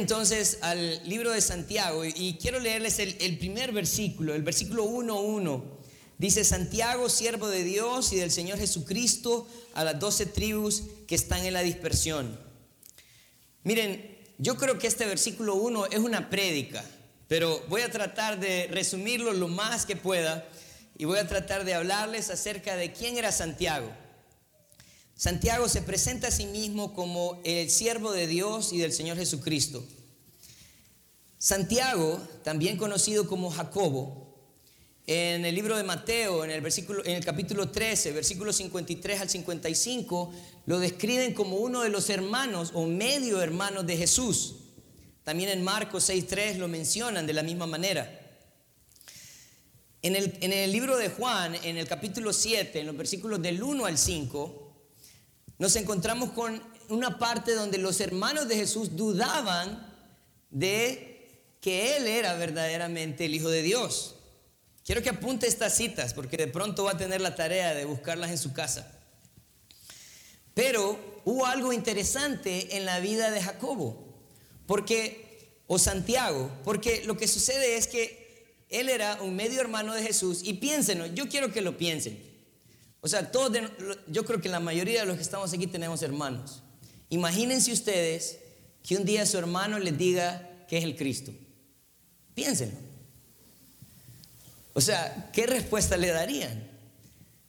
entonces al libro de Santiago y quiero leerles el, el primer versículo, el versículo 1.1. Dice Santiago, siervo de Dios y del Señor Jesucristo, a las doce tribus que están en la dispersión. Miren, yo creo que este versículo 1 es una prédica, pero voy a tratar de resumirlo lo más que pueda y voy a tratar de hablarles acerca de quién era Santiago. Santiago se presenta a sí mismo como el siervo de Dios y del Señor Jesucristo. Santiago, también conocido como Jacobo, en el libro de Mateo, en el, versículo, en el capítulo 13, versículos 53 al 55, lo describen como uno de los hermanos o medio hermanos de Jesús. También en Marcos 6.3 lo mencionan de la misma manera. En el, libro de Juan, en el capítulo 7, en los versículos del 1 al 5, nos encontramos con una parte donde los hermanos de Jesús dudaban de que Él era verdaderamente el Hijo de Dios. Quiero que apunte estas citas porque de pronto va a tener la tarea de buscarlas en su casa. Pero hubo algo interesante en la vida de Jacobo, porque, o Santiago, porque lo que sucede es que él era un medio hermano de Jesús y piénsenlo, yo quiero que lo piensen. O sea, todos yo creo que la mayoría de los que estamos aquí tenemos hermanos. Imagínense ustedes que un día su hermano les diga que es el Cristo. Piénsenlo. O sea, ¿qué respuesta le darían?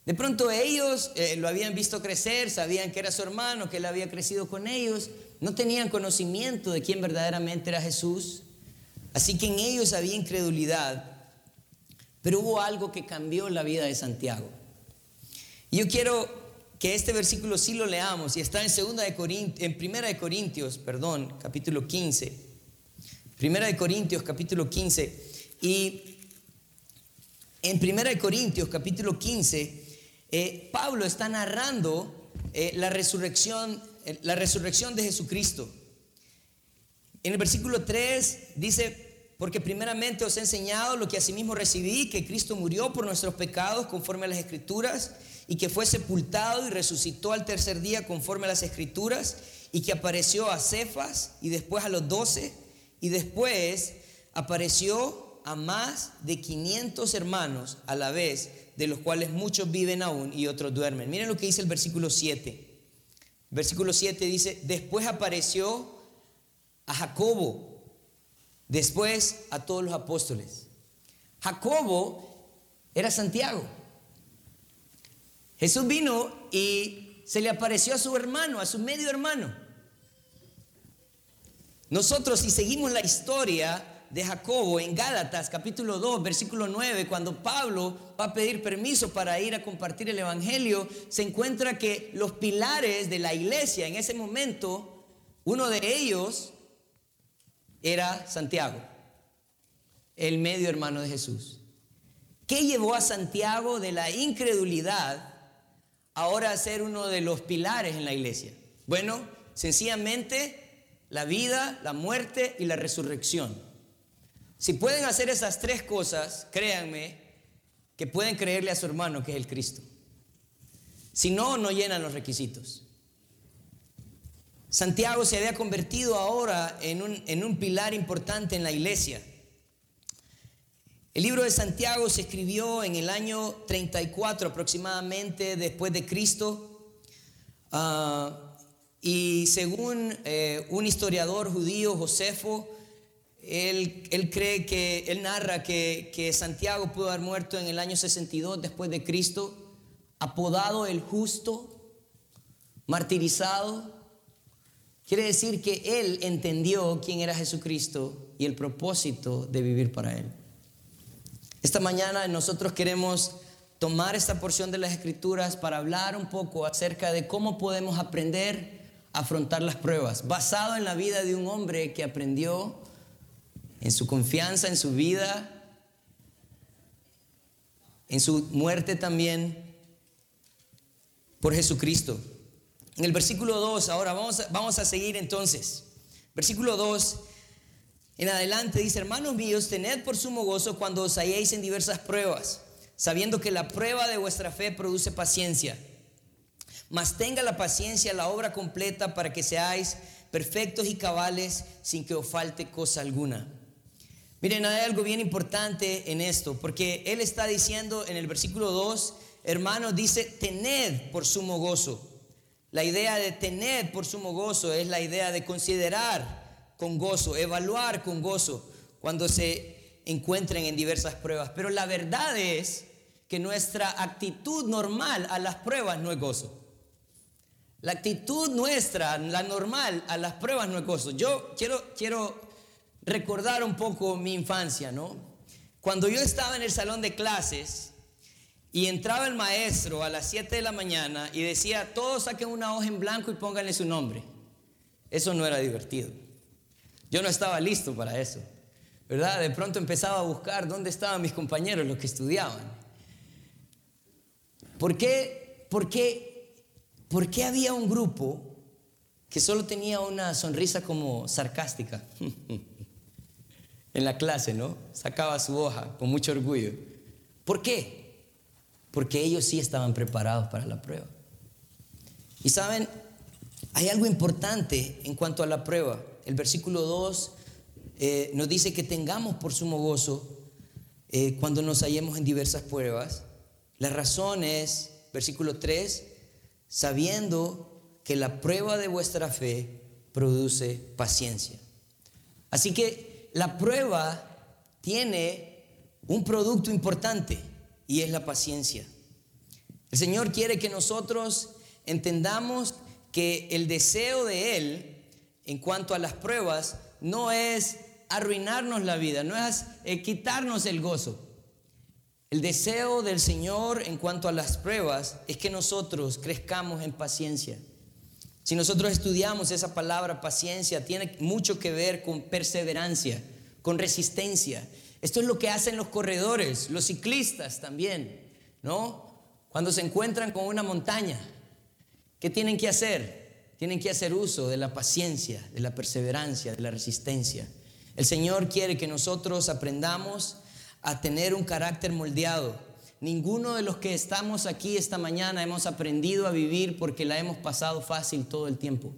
De pronto ellos eh, lo habían visto crecer, sabían que era su hermano, que él había crecido con ellos, no tenían conocimiento de quién verdaderamente era Jesús. Así que en ellos había incredulidad. Pero hubo algo que cambió la vida de Santiago. Y yo quiero que este versículo sí lo leamos y está en segunda de Corintios, en Primera de Corintios, perdón, capítulo 15. Primera de Corintios, capítulo 15. Y en Primera de Corintios, capítulo 15, eh, Pablo está narrando eh, la resurrección, eh, la resurrección de Jesucristo. En el versículo 3 dice, porque primeramente os he enseñado lo que asimismo recibí, que Cristo murió por nuestros pecados conforme a las escrituras, y que fue sepultado y resucitó al tercer día conforme a las escrituras, y que apareció a Cefas y después a los doce, y después apareció a más de 500 hermanos a la vez, de los cuales muchos viven aún y otros duermen. Miren lo que dice el versículo 7. Versículo 7 dice, después apareció a Jacobo después a todos los apóstoles. Jacobo era Santiago. Jesús vino y se le apareció a su hermano, a su medio hermano. Nosotros si seguimos la historia de Jacobo en Gálatas capítulo 2 versículo 9, cuando Pablo va a pedir permiso para ir a compartir el Evangelio, se encuentra que los pilares de la iglesia en ese momento, uno de ellos era Santiago, el medio hermano de Jesús. ¿Qué llevó a Santiago de la incredulidad ahora a ser uno de los pilares en la iglesia? Bueno, sencillamente la vida, la muerte y la resurrección. Si pueden hacer esas tres cosas, créanme que pueden creerle a su hermano que es el Cristo. Si no, no llenan los requisitos. Santiago se había convertido ahora en un, en un pilar importante en la iglesia. El libro de Santiago se escribió en el año 34 aproximadamente después de Cristo. Ah, y según eh, un historiador judío, Josefo, él, él, cree que, él narra que, que Santiago pudo haber muerto en el año 62 después de Cristo, apodado el justo, martirizado, Quiere decir que él entendió quién era Jesucristo y el propósito de vivir para él. Esta mañana nosotros queremos tomar esta porción de las escrituras para hablar un poco acerca de cómo podemos aprender afrontar las pruebas, basado en la vida de un hombre que aprendió en su confianza, en su vida, en su muerte también, por Jesucristo. En el versículo 2, ahora vamos a, vamos a seguir entonces. Versículo 2, en adelante dice, hermanos míos, tened por sumo gozo cuando os halléis en diversas pruebas, sabiendo que la prueba de vuestra fe produce paciencia. Mas tenga la paciencia la obra completa para que seáis perfectos y cabales sin que os falte cosa alguna. Miren, hay algo bien importante en esto, porque Él está diciendo en el versículo 2, hermanos, dice, tened por sumo gozo. La idea de tener por sumo gozo es la idea de considerar con gozo, evaluar con gozo cuando se encuentren en diversas pruebas. Pero la verdad es que nuestra actitud normal a las pruebas no es gozo. La actitud nuestra, la normal a las pruebas no es gozo. Yo quiero, quiero recordar un poco mi infancia, ¿no? Cuando yo estaba en el salón de clases y entraba el maestro a las 7 de la mañana y decía, todos saquen una hoja en blanco y pónganle su nombre. Eso no era divertido. Yo no estaba listo para eso. ¿Verdad? De pronto empezaba a buscar dónde estaban mis compañeros, los que estudiaban. ¿Por qué, por qué, por qué había un grupo que solo tenía una sonrisa como sarcástica en la clase, ¿no? Sacaba su hoja con mucho orgullo. ¿Por qué? Porque ellos sí estaban preparados para la prueba. Y saben, hay algo importante en cuanto a la prueba. El versículo 2 eh, nos dice que tengamos por sumo gozo eh, cuando nos hallemos en diversas pruebas la razón es, versículo 3, sabiendo que la prueba de vuestra fe produce paciencia. Así que la prueba tiene un producto importante y es la paciencia. El Señor quiere que nosotros entendamos que el deseo de Él en cuanto a las pruebas no es arruinarnos la vida, no es quitarnos el gozo. El deseo del Señor en cuanto a las pruebas es que nosotros crezcamos en paciencia. Si nosotros estudiamos esa palabra paciencia, tiene mucho que ver con perseverancia, con resistencia. Esto es lo que hacen los corredores, los ciclistas también, ¿no? Cuando se encuentran con una montaña, ¿qué tienen que hacer? Tienen que hacer uso de la paciencia, de la perseverancia, de la resistencia. El Señor quiere que nosotros aprendamos a tener un carácter moldeado. Ninguno de los que estamos aquí esta mañana hemos aprendido a vivir porque la hemos pasado fácil todo el tiempo.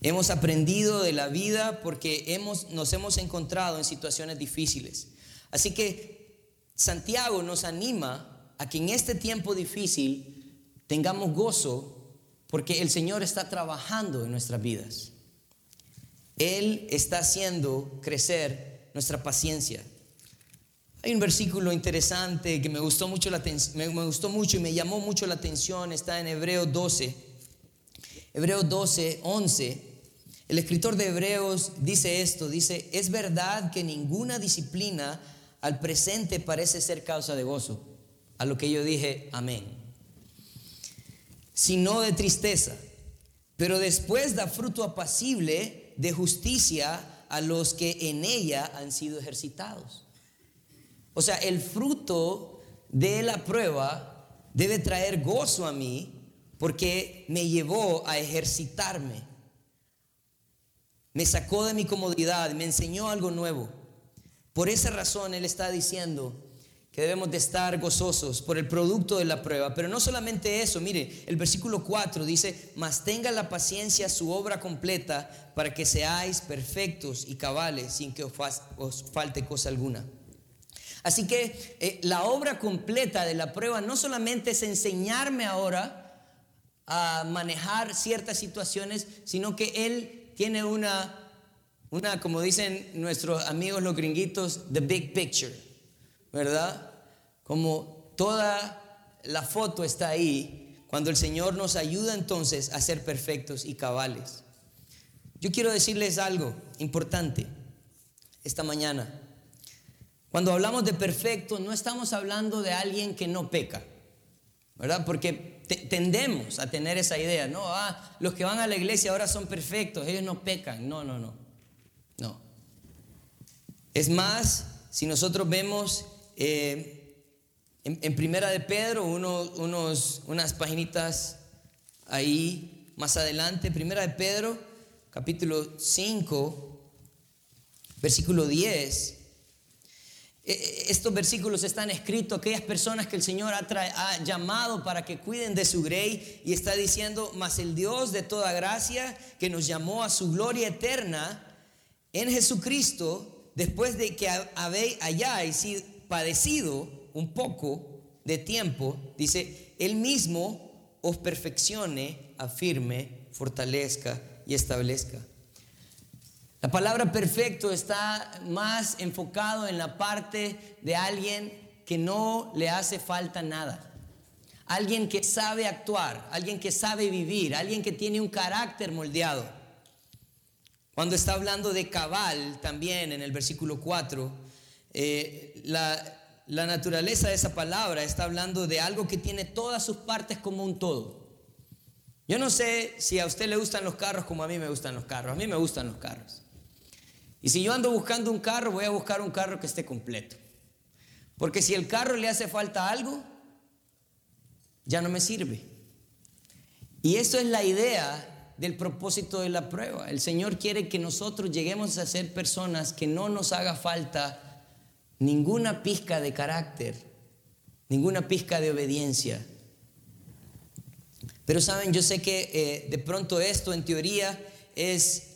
Hemos aprendido de la vida porque hemos, nos hemos encontrado en situaciones difíciles. Así que Santiago nos anima a que en este tiempo difícil tengamos gozo porque el Señor está trabajando en nuestras vidas. Él está haciendo crecer nuestra paciencia. Hay un versículo interesante que me gustó mucho, la, me, gustó mucho y me llamó mucho la atención, está en Hebreos 12. Hebreos 12, 11. El escritor de Hebreos dice esto, dice, es verdad que ninguna disciplina al presente parece ser causa de gozo. A lo que yo dije, amén. Sino de tristeza. Pero después da fruto apacible de justicia a los que en ella han sido ejercitados. O sea, el fruto de la prueba debe traer gozo a mí porque me llevó a ejercitarme. Me sacó de mi comodidad, me enseñó algo nuevo. Por esa razón Él está diciendo que debemos de estar gozosos por el producto de la prueba. Pero no solamente eso, mire, el versículo 4 dice, mas tenga la paciencia su obra completa para que seáis perfectos y cabales sin que os falte cosa alguna. Así que eh, la obra completa de la prueba no solamente es enseñarme ahora a manejar ciertas situaciones, sino que Él tiene una, una, como dicen nuestros amigos los gringuitos, the big picture, ¿verdad? Como toda la foto está ahí, cuando el Señor nos ayuda entonces a ser perfectos y cabales. Yo quiero decirles algo importante esta mañana. Cuando hablamos de perfecto, no estamos hablando de alguien que no peca, ¿verdad? Porque tendemos a tener esa idea, ¿no? Ah, los que van a la iglesia ahora son perfectos, ellos no pecan. No, no, no. No. Es más, si nosotros vemos eh, en, Primera de Pedro, unos, unas paginitas ahí más adelante, Primera de Pedro, capítulo 5, versículo 10 E, e, estos versículos están escritos aquellas personas que el Señor ha, llamado para que cuiden de su grey y está diciendo, mas el Dios de toda gracia que nos llamó a su gloria eterna en Jesucristo, después de que habéis, hayáis padecido un poco de tiempo, dice, Él mismo os perfeccione, afirme, fortalezca y establezca. La palabra perfecto está más enfocado en la parte de alguien que no le hace falta nada. Alguien que sabe actuar, alguien que sabe vivir, alguien que tiene un carácter moldeado. Cuando está hablando de cabal, también en el versículo 4, eh, la, la naturaleza de esa palabra está hablando de algo que tiene todas sus partes como un todo. Yo no sé si a usted le gustan los carros como a mí me gustan los carros. A mí me gustan los carros. Y si yo ando buscando un carro, voy a buscar un carro que esté completo. Porque si el carro le hace falta algo, ya no me sirve. Y eso es la idea del propósito de la prueba. El Señor quiere que nosotros lleguemos a ser personas que no nos haga falta ninguna pizca de carácter, ninguna pizca de obediencia. Pero saben, yo sé que eh, de pronto esto en teoría es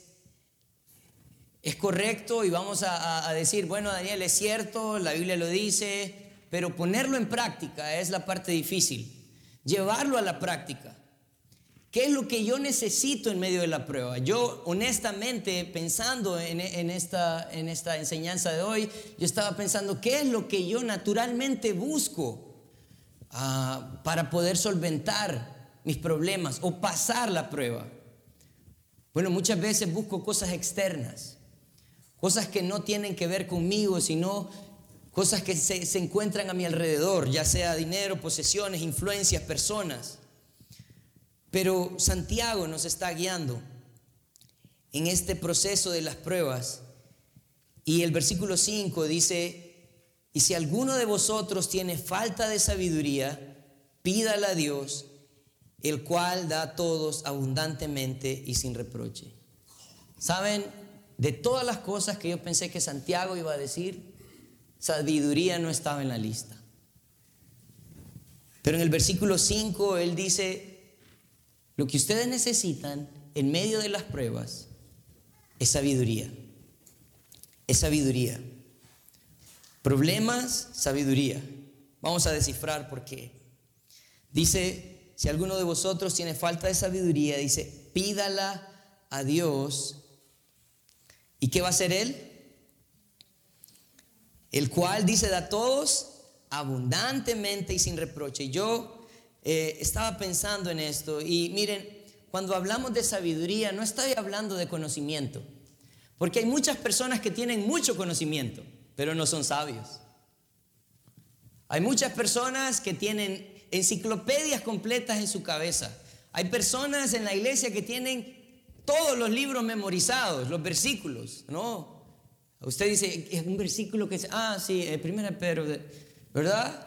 es correcto y vamos a, decir, bueno, Daniel, es cierto, la Biblia lo dice, pero ponerlo en práctica es la parte difícil. Llevarlo a la práctica. ¿Qué es lo que yo necesito en medio de la prueba? Yo honestamente, pensando en, esta, en esta enseñanza de hoy, yo estaba pensando, ¿qué es lo que yo naturalmente busco ah, para poder solventar mis problemas o pasar la prueba? Bueno, muchas veces busco cosas externas cosas que no tienen que ver conmigo, sino cosas que se, encuentran a mi alrededor, ya sea dinero, posesiones, influencias, personas. Pero Santiago nos está guiando en este proceso de las pruebas. Y el versículo 5 dice, y si alguno de vosotros tiene falta de sabiduría, pídala a Dios, el cual da a todos abundantemente y sin reproche. ¿Saben? De todas las cosas que yo pensé que Santiago iba a decir, sabiduría no estaba en la lista. Pero en el versículo 5 él dice, lo que ustedes necesitan en medio de las pruebas es sabiduría. Es sabiduría. Problemas, sabiduría. Vamos a descifrar por qué. Dice, si alguno de vosotros tiene falta de sabiduría, dice, pídala a Dios ¿Y qué va a hacer Él? El cual dice a todos abundantemente y sin reproche. Yo eh, estaba pensando en esto y miren, cuando hablamos de sabiduría no estoy hablando de conocimiento, porque hay muchas personas que tienen mucho conocimiento, pero no son sabios. Hay muchas personas que tienen enciclopedias completas en su cabeza. Hay personas en la iglesia que tienen todos los libros memorizados, los versículos, ¿no? Usted dice, es un versículo que ah, sí, el primera Pedro, ¿verdad?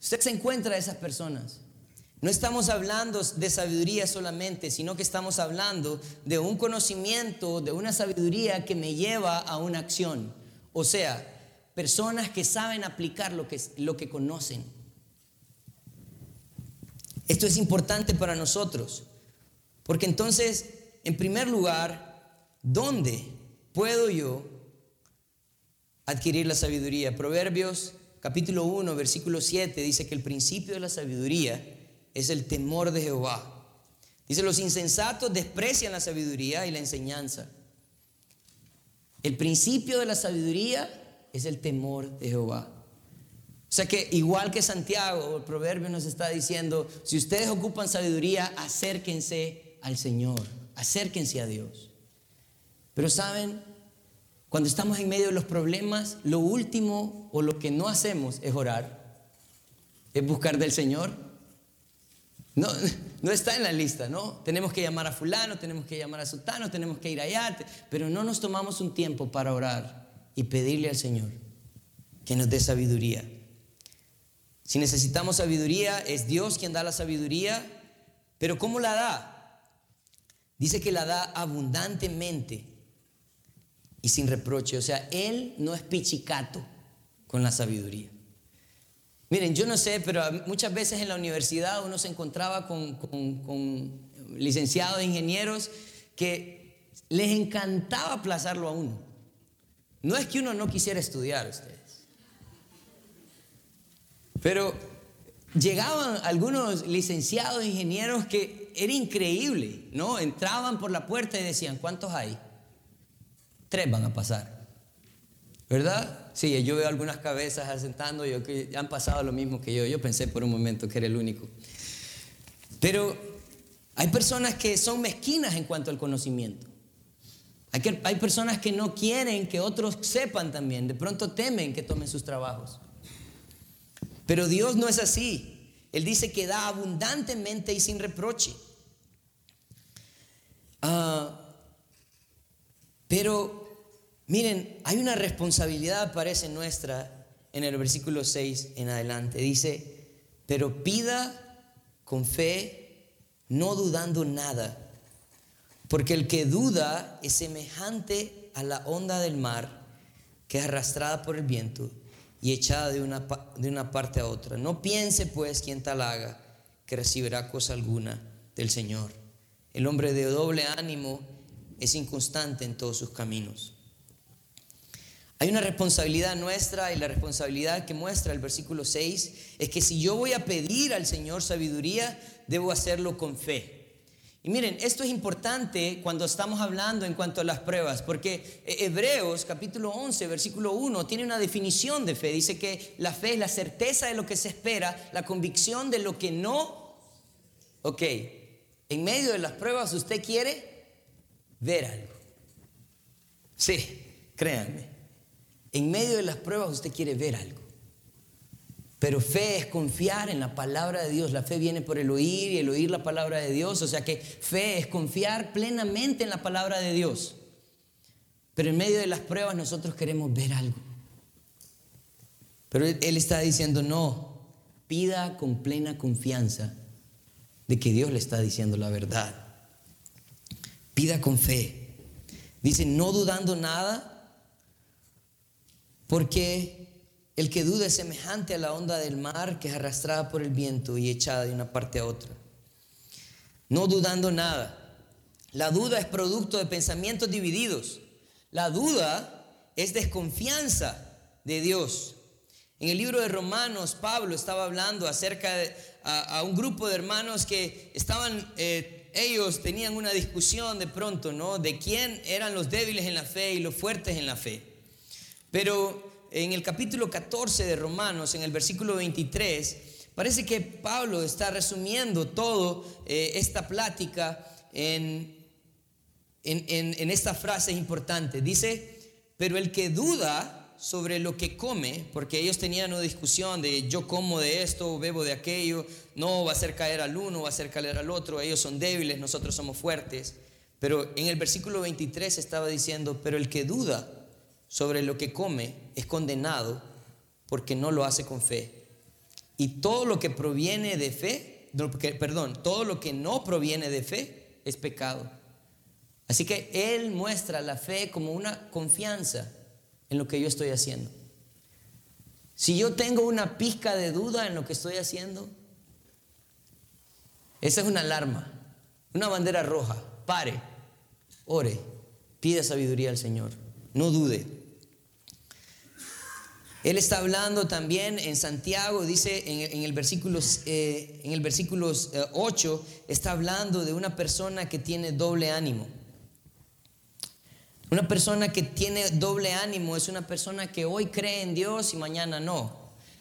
Usted se encuentra a esas personas. No estamos hablando de sabiduría solamente, sino que estamos hablando de un conocimiento, de una sabiduría que me lleva a una acción. O sea, personas que saben aplicar lo que, lo que conocen. Esto es importante para nosotros, porque entonces en primer lugar, ¿dónde puedo yo adquirir la sabiduría? Proverbios capítulo 1, versículo 7 dice que el principio de la sabiduría es el temor de Jehová. Dice, los insensatos desprecian la sabiduría y la enseñanza. El principio de la sabiduría es el temor de Jehová. O sea que igual que Santiago, el proverbio nos está diciendo, si ustedes ocupan sabiduría, acérquense al Señor acérquense a Dios. Pero saben, cuando estamos en medio de los problemas, lo último o lo que no hacemos es orar, es buscar del Señor. No, no está en la lista, ¿no? Tenemos que llamar a fulano, tenemos que llamar a sultano, tenemos que ir allá, pero no nos tomamos un tiempo para orar y pedirle al Señor que nos dé sabiduría. Si necesitamos sabiduría, es Dios quien da la sabiduría, pero ¿cómo la da? Dice que la da abundantemente y sin reproche. O sea, Él no es pichicato con la sabiduría. Miren, yo no sé, pero muchas veces en la universidad uno se encontraba con, con licenciados, ingenieros, que les encantaba aplazarlo a uno. No es que uno no quisiera estudiar ustedes, pero llegaban algunos licenciados, ingenieros que era increíble, ¿no? Entraban por la puerta y decían, ¿cuántos hay? Tres van a pasar. ¿Verdad? Sí, yo veo algunas cabezas asentando, yo que han pasado lo mismo que yo. Yo pensé por un momento que era el único. Pero hay personas que son mezquinas en cuanto al conocimiento. Hay, que, hay personas que no quieren que otros sepan también. De pronto temen que tomen sus trabajos. Pero Dios no es así. Él dice que da abundantemente y sin reproche. Ah, pero miren, hay una responsabilidad, parece nuestra, en el versículo 6 en adelante. Dice, pero pida con fe, no dudando nada, porque el que duda es semejante a la onda del mar que es arrastrada por el viento y echada de una, de una parte a otra. No piense pues quien tal haga que recibirá cosa alguna del Señor. El hombre de doble ánimo es inconstante en todos sus caminos. Hay una responsabilidad nuestra y la responsabilidad que muestra el versículo 6 es que si yo voy a pedir al Señor sabiduría, debo hacerlo con fe. Y miren, esto es importante cuando estamos hablando en cuanto a las pruebas, porque Hebreos capítulo 11, versículo 1, tiene una definición de fe. Dice que la fe es la certeza de lo que se espera, la convicción de lo que no. Ok, en medio de las pruebas usted quiere ver algo. Sí, créanme. En medio de las pruebas usted quiere ver algo. Pero fe es confiar en la palabra de Dios. La fe viene por el oír y el oír la palabra de Dios. O sea que fe es confiar plenamente en la palabra de Dios. Pero en medio de las pruebas nosotros queremos ver algo. Pero Él está diciendo, no, pida con plena confianza de que Dios le está diciendo la verdad. Pida con fe. Dice, no dudando nada, porque el que duda es semejante a la onda del mar que es arrastrada por el viento y echada de una parte a otra. No dudando nada. La duda es producto de pensamientos divididos. La duda es desconfianza de Dios. En el libro de Romanos, Pablo estaba hablando acerca de a, un grupo de hermanos que estaban, eh, ellos tenían una discusión de pronto, ¿no? De quién eran los débiles en la fe y los fuertes en la fe. Pero en el capítulo 14 de Romanos, en el versículo 23, parece que Pablo está resumiendo todo eh, esta plática en, en, en esta frase importante. Dice, pero el que duda sobre lo que come, porque ellos tenían una discusión de yo como de esto, bebo de aquello, no va a hacer caer al uno, va a hacer caer al otro, ellos son débiles, nosotros somos fuertes. Pero en el versículo 23 estaba diciendo, pero el que duda sobre lo que come es condenado porque no lo hace con fe. Y todo lo que proviene de fe, perdón, todo lo que no proviene de fe es pecado. Así que Él muestra la fe como una confianza en lo que yo estoy haciendo. Si yo tengo una pizca de duda en lo que estoy haciendo, esa es una alarma, una bandera roja. Pare, ore, pide sabiduría al Señor, no dude. Él está hablando también en Santiago, dice en, el versículo, eh, en el versículo 8, eh, está hablando de una persona que tiene doble ánimo. Una persona que tiene doble ánimo es una persona que hoy cree en Dios y mañana no.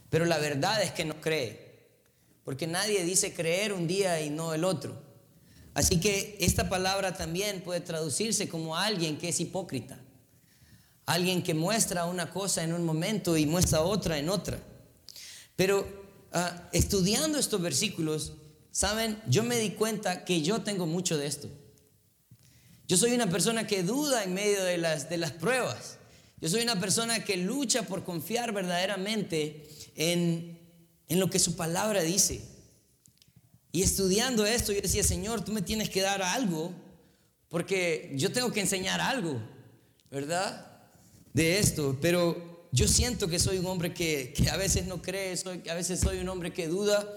Pero la verdad es que no cree. Porque nadie dice creer un día y no el otro. Así que esta palabra también puede traducirse como alguien que es hipócrita. Alguien que muestra una cosa en un momento y muestra otra en otra. Pero ah, estudiando estos versículos, saben, yo me di cuenta que yo tengo mucho de esto. Yo soy una persona que duda en medio de las, de las pruebas. Yo soy una persona que lucha por confiar verdaderamente en, en lo que su palabra dice. Y estudiando esto, yo decía, Señor, tú me tienes que dar algo, porque yo tengo que enseñar algo, ¿verdad? De esto, pero yo siento que soy un hombre que, que a veces no cree, soy, a veces soy un hombre que duda.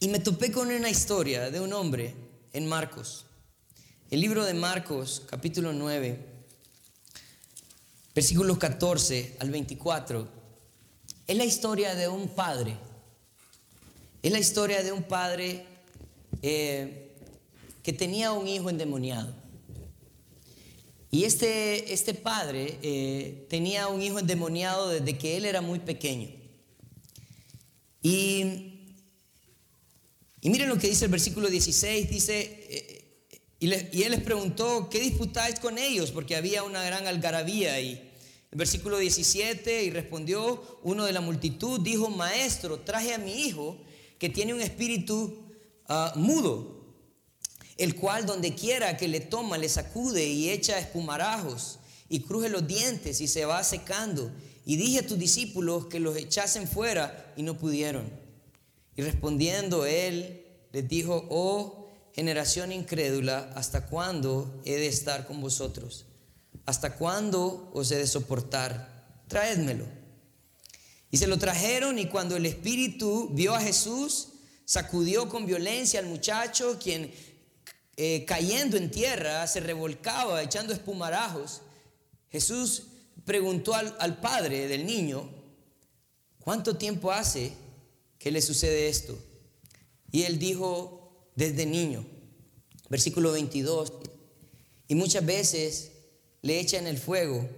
Y me topé con una historia de un hombre en Marcos. El libro de Marcos, capítulo 9, versículos 14 al 24, es la historia de un padre. Es la historia de un padre eh, que tenía un hijo endemoniado. Y este, este padre eh, tenía un hijo endemoniado desde que él era muy pequeño. Y, y miren lo que dice el versículo 16, dice, eh, y, él les preguntó, ¿qué disputáis con ellos? Porque había una gran algarabía y el versículo 17, y respondió uno de la multitud, dijo, maestro, traje a mi hijo que tiene un espíritu ah, mudo el cual donde quiera que le toma le sacude y echa espumarajos y cruje los dientes y se va secando. Y dije a tus discípulos que los echasen fuera y no pudieron. Y respondiendo él les dijo, oh generación incrédula, ¿hasta cuándo he de estar con vosotros? ¿Hasta cuándo os he de soportar? Traédmelo. Y se lo trajeron y cuando el espíritu vio a Jesús, sacudió con violencia al muchacho, quien eh, cayendo en tierra, se revolcaba, echando espumarajos, Jesús preguntó al, al padre del niño, ¿cuánto tiempo hace que le sucede esto? Y él dijo, desde niño, versículo 22, y muchas veces le echan el fuego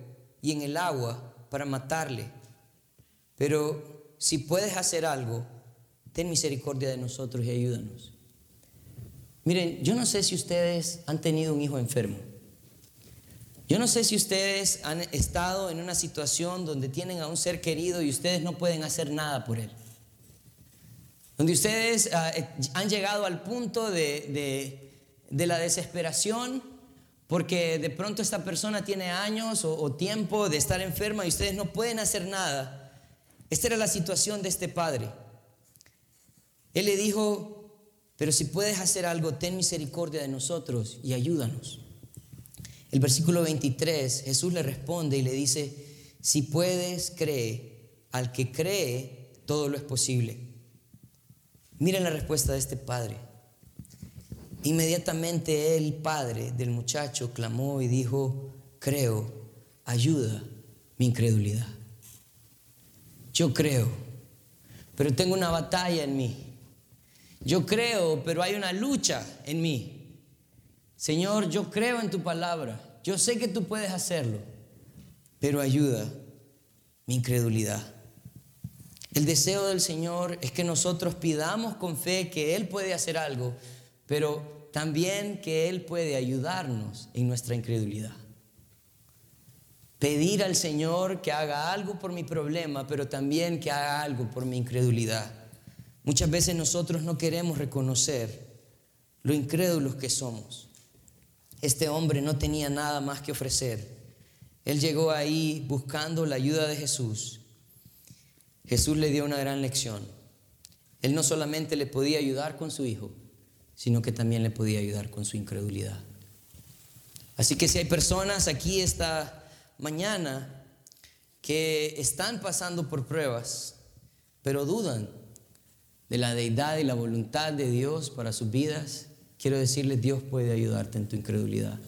y en el agua para matarle, pero si puedes hacer algo, ten misericordia de nosotros y ayúdanos. Miren, yo no sé si ustedes han tenido un hijo enfermo. Yo no sé si ustedes han estado en una situación donde tienen a un ser querido y ustedes no pueden hacer nada por él. Donde ustedes ah, eh, han llegado al punto de, la desesperación porque de pronto esta persona tiene años o, o tiempo de estar enferma y ustedes no pueden hacer nada. Esta era la situación de este padre. Él le dijo, pero si puedes hacer algo, ten misericordia de nosotros y ayúdanos. El versículo 23, Jesús le responde y le dice, si puedes, cree. Al que cree, todo lo es posible. Miren la respuesta de este padre. Inmediatamente el padre del muchacho clamó y dijo, creo, ayuda mi incredulidad. Yo creo, pero tengo una batalla en mí. Yo creo, pero hay una lucha en mí. Señor, yo creo en tu palabra. Yo sé que tú puedes hacerlo, pero ayuda mi incredulidad. El deseo del Señor es que nosotros pidamos con fe que Él puede hacer algo, pero también que Él puede ayudarnos en nuestra incredulidad. Pedir al Señor que haga algo por mi problema, pero también que haga algo por mi incredulidad. Muchas veces nosotros no queremos reconocer lo incrédulos que somos. Este hombre no tenía nada más que ofrecer. Él llegó ahí buscando la ayuda de Jesús. Jesús le dio una gran lección. Él no solamente le podía ayudar con su hijo, sino que también le podía ayudar con su incredulidad. Así que si hay personas aquí esta mañana que están pasando por pruebas, pero dudan de la deidad y la voluntad de Dios para sus vidas, quiero decirles, Dios puede ayudarte en tu incredulidad.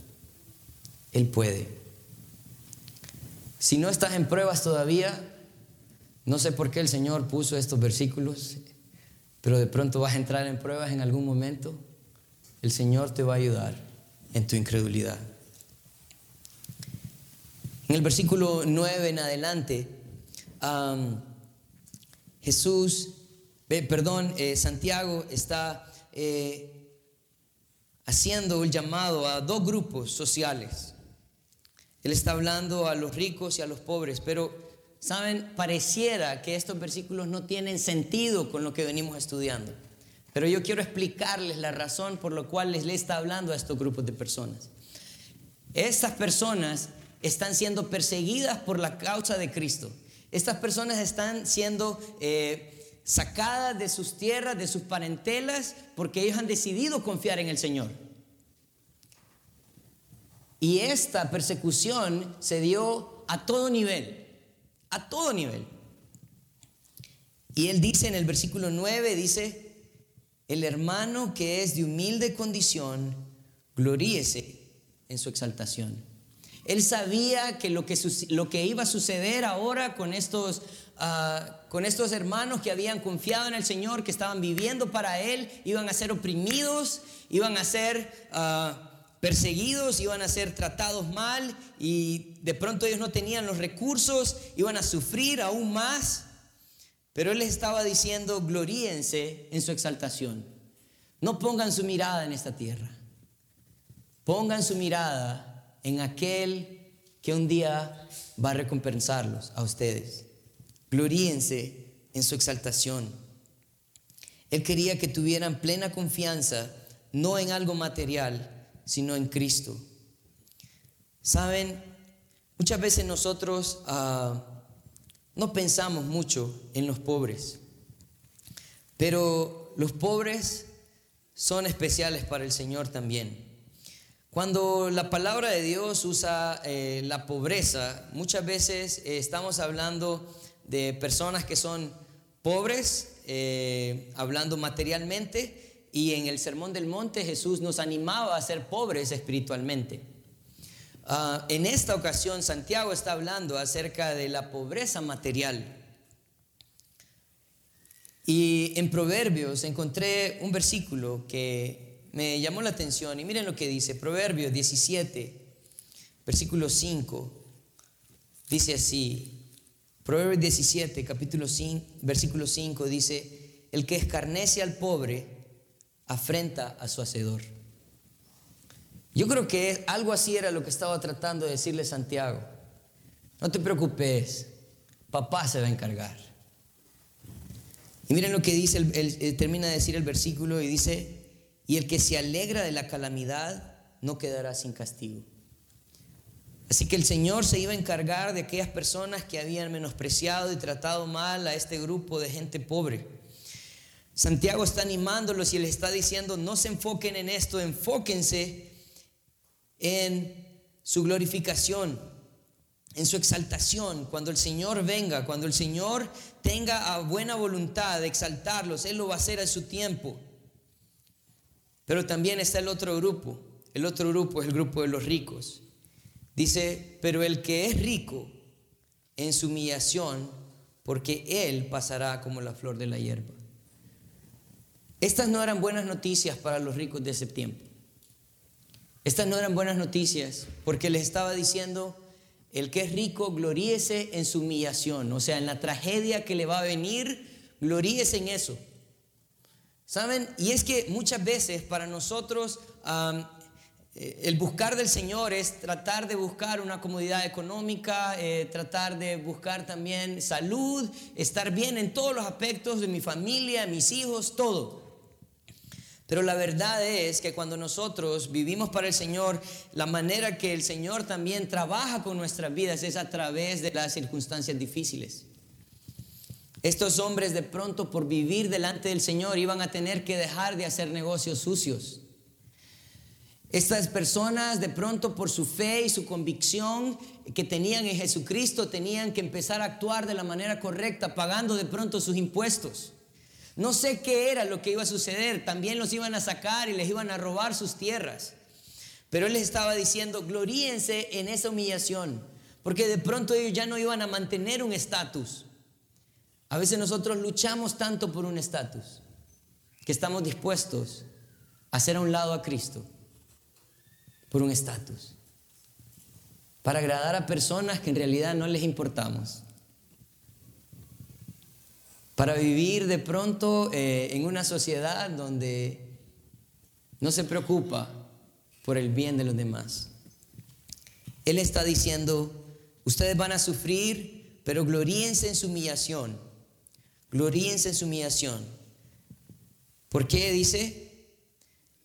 Él puede. Si no estás en pruebas todavía, no sé por qué el Señor puso estos versículos, pero de pronto vas a entrar en pruebas en algún momento. El Señor te va a ayudar en tu incredulidad. En el versículo 9 en adelante, Jesús perdón, eh, Santiago está eh, haciendo el llamado a dos grupos sociales. Él está hablando a los ricos y a los pobres, pero, ¿saben? Pareciera que estos versículos no tienen sentido con lo que venimos estudiando. Pero yo quiero explicarles la razón por la cual les le está hablando a estos grupos de personas. Estas personas están siendo perseguidas por la causa de Cristo. Estas personas están siendo eh, sacadas de sus tierras, de sus parentelas, porque ellos han decidido confiar en el Señor. Y esta persecución se dio a todo nivel. a todo nivel. Y él dice en el versículo 9, dice, el hermano que es de humilde condición, gloríese en su exaltación. Él sabía que lo que, lo que iba a suceder ahora con estos, ah, con estos hermanos que habían confiado en el Señor, que estaban viviendo para Él, iban a ser oprimidos, iban a ser ah, perseguidos, iban a ser tratados mal y de pronto ellos no tenían los recursos, iban a sufrir aún más. Pero Él les estaba diciendo, gloríense en su exaltación. No pongan su mirada en esta tierra. Pongan su mirada en aquel que un día va a recompensarlos a ustedes. Gloríense en su exaltación. Él quería que tuvieran plena confianza, no en algo material, sino en Cristo. Saben, muchas veces nosotros ah, no pensamos mucho en los pobres, pero los pobres son especiales para el Señor también. Cuando la palabra de Dios usa eh, la pobreza, muchas veces eh, estamos hablando de personas que son pobres, eh, hablando materialmente, y en el Sermón del Monte Jesús nos animaba a ser pobres espiritualmente. Ah, en esta ocasión Santiago está hablando acerca de la pobreza material. Y en Proverbios encontré un versículo que me llamó la atención y miren lo que dice, Proverbios 17, versículo 5, dice así, Proverbios 17, capítulo 5, versículo 5 dice, el que escarnece al pobre afrenta a su hacedor. Yo creo que algo así era lo que estaba tratando de decirle Santiago. No te preocupes, papá se va a encargar. Y miren lo que dice, el, termina de decir el versículo y dice, y el que se alegra de la calamidad no quedará sin castigo. Así que el Señor se iba a encargar de aquellas personas que habían menospreciado y tratado mal a este grupo de gente pobre. Santiago está animándolos y les está diciendo, no se enfoquen en esto, enfóquense en su glorificación, en su exaltación. Cuando el Señor venga, cuando el Señor tenga a buena voluntad de exaltarlos, Él lo va a hacer a su tiempo. Pero también está el otro grupo. El otro grupo es el grupo de los ricos. Dice, pero el que es rico en su humillación, porque él pasará como la flor de la hierba. Estas no eran buenas noticias para los ricos de ese tiempo. Estas no eran buenas noticias porque les estaba diciendo, el que es rico, gloríese en su humillación, o sea, en la tragedia que le va a venir, gloríese en eso. ¿Saben? Y es que muchas veces para nosotros eh, el buscar del Señor es tratar de buscar una comodidad económica, eh, tratar de buscar también salud, estar bien en todos los aspectos de mi familia, mis hijos, todo. Pero la verdad es que cuando nosotros vivimos para el Señor, la manera que el Señor también trabaja con nuestras vidas es a través de las circunstancias difíciles. Estos hombres de pronto por vivir delante del Señor iban a tener que dejar de hacer negocios sucios. Estas personas de pronto por su fe y su convicción que tenían en Jesucristo tenían que empezar a actuar de la manera correcta, pagando de pronto sus impuestos. No sé qué era lo que iba a suceder, también los iban a sacar y les iban a robar sus tierras. Pero él les estaba diciendo, gloríense en esa humillación, porque de pronto ellos ya no iban a mantener un estatus. A veces nosotros luchamos tanto por un estatus que estamos dispuestos a hacer a un lado a Cristo por un estatus. Para agradar a personas que en realidad no les importamos. Para vivir de pronto eh, en una sociedad donde no se preocupa por el bien de los demás. Él está diciendo, ustedes van a sufrir, pero gloríense en su humillación Gloríense en su humillación. ¿Por qué dice?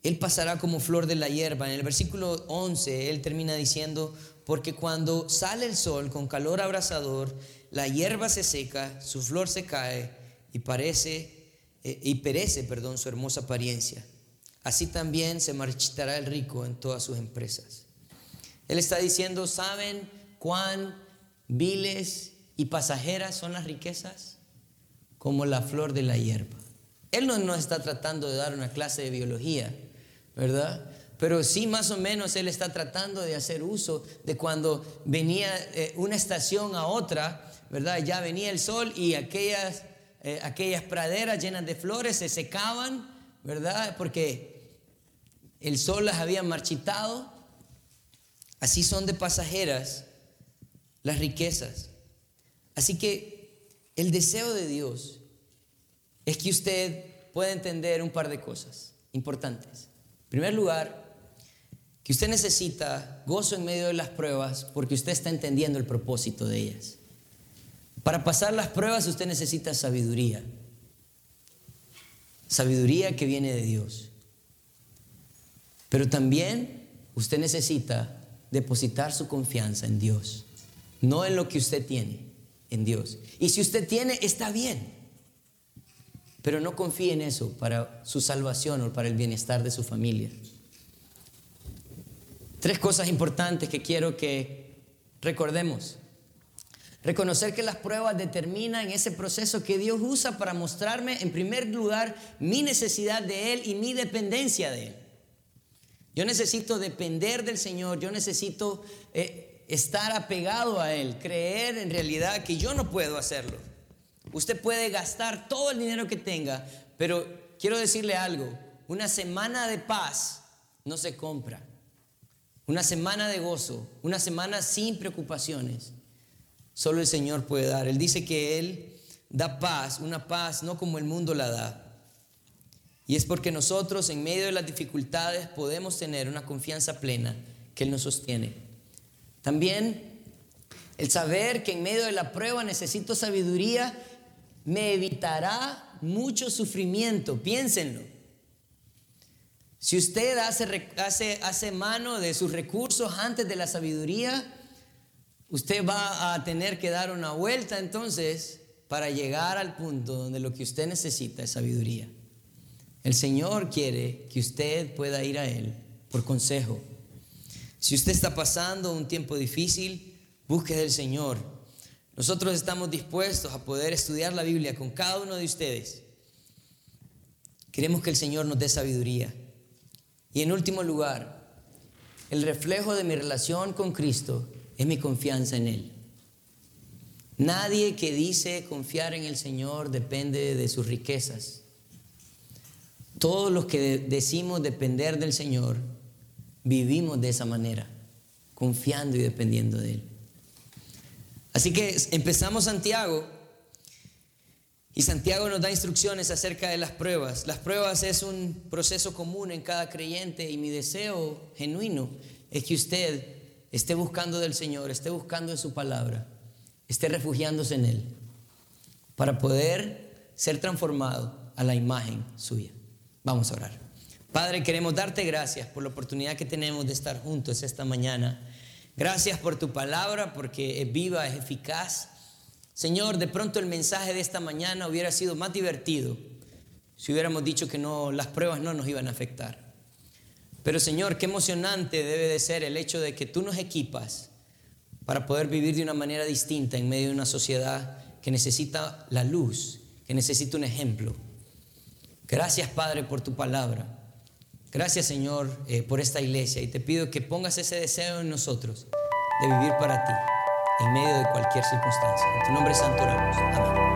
Él pasará como flor de la hierba. En el versículo 11, él termina diciendo, porque cuando sale el sol con calor abrasador, la hierba se seca, su flor se cae y parece eh, y perece, perdón, su hermosa apariencia. Así también se marchitará el rico en todas sus empresas. Él está diciendo, ¿saben cuán viles y pasajeras son las riquezas como la flor de la hierba. Él no está tratando de dar una clase de biología, ¿verdad? Pero sí más o menos él está tratando de hacer uso de cuando venía eh, una estación a otra, ¿verdad? Ya venía el sol y aquellas, eh, aquellas praderas llenas de flores se secaban, ¿verdad? Porque el sol las había marchitado. Así son de pasajeras las riquezas. Así que el deseo de Dios es que usted pueda entender un par de cosas importantes. En primer lugar, que usted necesita gozo en medio de las pruebas porque usted está entendiendo el propósito de ellas. Para pasar las pruebas usted necesita sabiduría. Sabiduría que viene de Dios. Pero también usted necesita depositar su confianza en Dios, no en lo que usted tiene, en Dios. Y si usted tiene, está bien. Pero no confíe en eso para su salvación o para el bienestar de su familia. Tres cosas importantes que quiero que recordemos. Reconocer que las pruebas determinan ese proceso que Dios usa para mostrarme, en primer lugar, mi necesidad de Él y mi dependencia de Él. Yo necesito depender del Señor, yo necesito eh, estar apegado a Él, creer en realidad que yo no puedo hacerlo. Usted puede gastar todo el dinero que tenga, pero quiero decirle algo, una semana de paz no se compra. Una semana de gozo, una semana sin preocupaciones. Solo el Señor puede dar. Él dice que Él da paz, una paz no como el mundo la da. Y es porque nosotros en medio de las dificultades podemos tener una confianza plena que Él nos sostiene. También el saber que en medio de la prueba necesito sabiduría me evitará mucho sufrimiento. Piénsenlo. Si usted hace, mano de sus recursos antes de la sabiduría, usted va a tener que dar una vuelta entonces para llegar al punto donde lo que usted necesita es sabiduría. El Señor quiere que usted pueda ir a Él por consejo. Si usted está pasando un tiempo difícil, busque del Señor. Nosotros estamos dispuestos a poder estudiar la Biblia con cada uno de ustedes. Queremos que el Señor nos dé sabiduría. Y en último lugar, el reflejo de mi relación con Cristo es mi confianza en Él. Nadie que dice confiar en el Señor depende de sus riquezas. Todos los que decimos depender del Señor, vivimos de esa manera, confiando y dependiendo de Él. Así que empezamos Santiago y Santiago nos da instrucciones acerca de las pruebas. Las pruebas es un proceso común en cada creyente y mi deseo genuino es que usted esté buscando del Señor, esté buscando en su palabra, esté refugiándose en Él para poder ser transformado a la imagen suya. Vamos a orar. Padre, queremos darte gracias por la oportunidad que tenemos de estar juntos esta mañana. Gracias por tu palabra, porque es viva, es eficaz. Señor, de pronto el mensaje de esta mañana hubiera sido más divertido si hubiéramos dicho que no, las pruebas no nos iban a afectar. Pero Señor, qué emocionante debe de ser el hecho de que tú nos equipas para poder vivir de una manera distinta en medio de una sociedad que necesita la luz, que necesita un ejemplo. Gracias Padre por tu palabra. Gracias Señor eh, por esta iglesia y te pido que pongas ese deseo en nosotros de vivir para ti en medio de cualquier circunstancia. En tu nombre santo oramos. Amén.